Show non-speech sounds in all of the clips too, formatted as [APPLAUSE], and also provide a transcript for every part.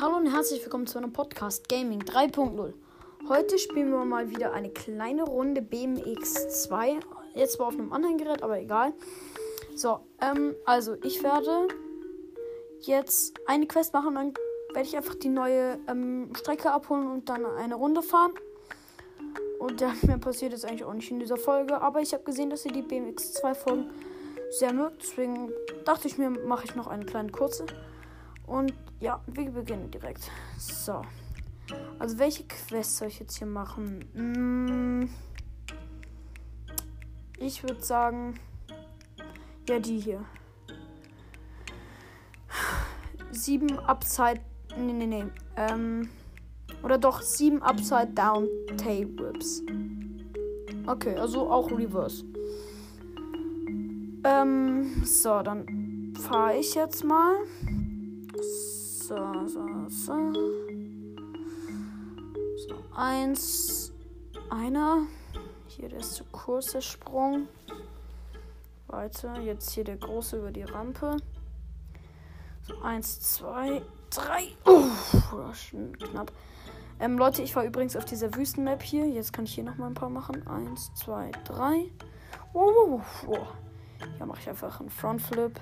Hallo und herzlich willkommen zu einem Podcast Gaming 3.0. Heute spielen wir mal wieder eine kleine Runde BMX 2. Jetzt zwar auf einem anderen Gerät, aber egal. So, ähm, also ich werde jetzt eine Quest machen, dann werde ich einfach die neue ähm, Strecke abholen und dann eine Runde fahren. Und ja, [LAUGHS] mir passiert jetzt eigentlich auch nicht in dieser Folge, aber ich habe gesehen, dass ihr die BMX 2 Folgen sehr mögt. Deswegen dachte ich mir, mache ich noch eine kleine kurze. Und ja, wir beginnen direkt. So. Also welche Quest soll ich jetzt hier machen? Hm, ich würde sagen, ja, die hier. Sieben Upside. Nee, nee, nee. Ähm. Oder doch sieben Upside Down Tail Whips. Okay, also auch Reverse. Ähm, so, dann fahre ich jetzt mal. So, so, so. So, eins. Einer. Hier der ist zu kurze Sprung. Weiter. Jetzt hier der große über die Rampe. So, eins, zwei, drei. Oh, knapp. Ähm, Leute, ich war übrigens auf dieser Wüstenmap hier. Jetzt kann ich hier nochmal ein paar machen. Eins, zwei, drei. Oh, oh, oh. Ja, mache ich einfach einen Frontflip.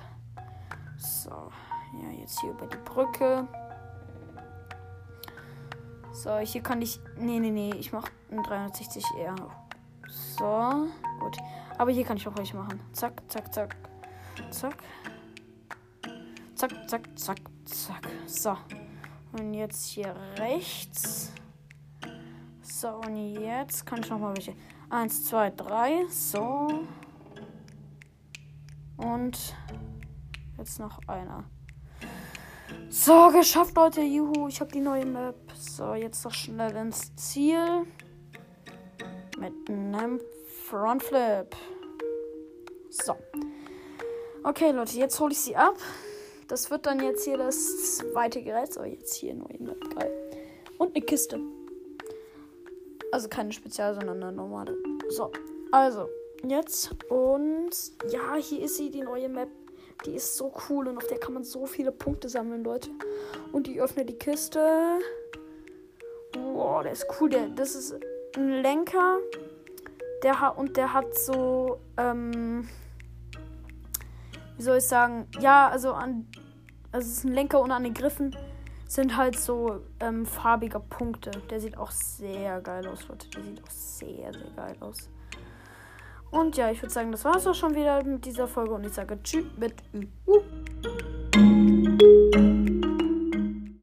So. Ja, jetzt hier über die Brücke. So, hier kann ich. Nee, nee, nee. Ich mache einen 360 eher. So. Gut. Aber hier kann ich auch welche machen. Zack, zack, zack. Zack. Zack, zack, zack, zack. So. Und jetzt hier rechts. So, und jetzt kann ich nochmal welche. Eins, zwei, drei. So. Und jetzt noch einer. So, geschafft, Leute. Juhu, ich habe die neue Map. So, jetzt noch schnell ins Ziel. Mit einem Frontflip. So. Okay, Leute, jetzt hole ich sie ab. Das wird dann jetzt hier das zweite Gerät. So, jetzt hier neue Map. Geil. Und eine Kiste. Also keine Spezial, sondern eine normale. So, also, jetzt. Und ja, hier ist sie, die neue Map. Die ist so cool und auf der kann man so viele Punkte sammeln, Leute. Und ich öffne die Kiste. Boah, der ist cool. Der, das ist ein Lenker. Der hat und der hat so, ähm, wie soll ich sagen? Ja, also an, also es ist ein Lenker und an den Griffen sind halt so ähm, farbige Punkte. Der sieht auch sehr geil aus, Leute. Der sieht auch sehr, sehr geil aus. Und ja, ich würde sagen, das war es auch schon wieder mit dieser Folge und ich sage Tschüss mit Ü.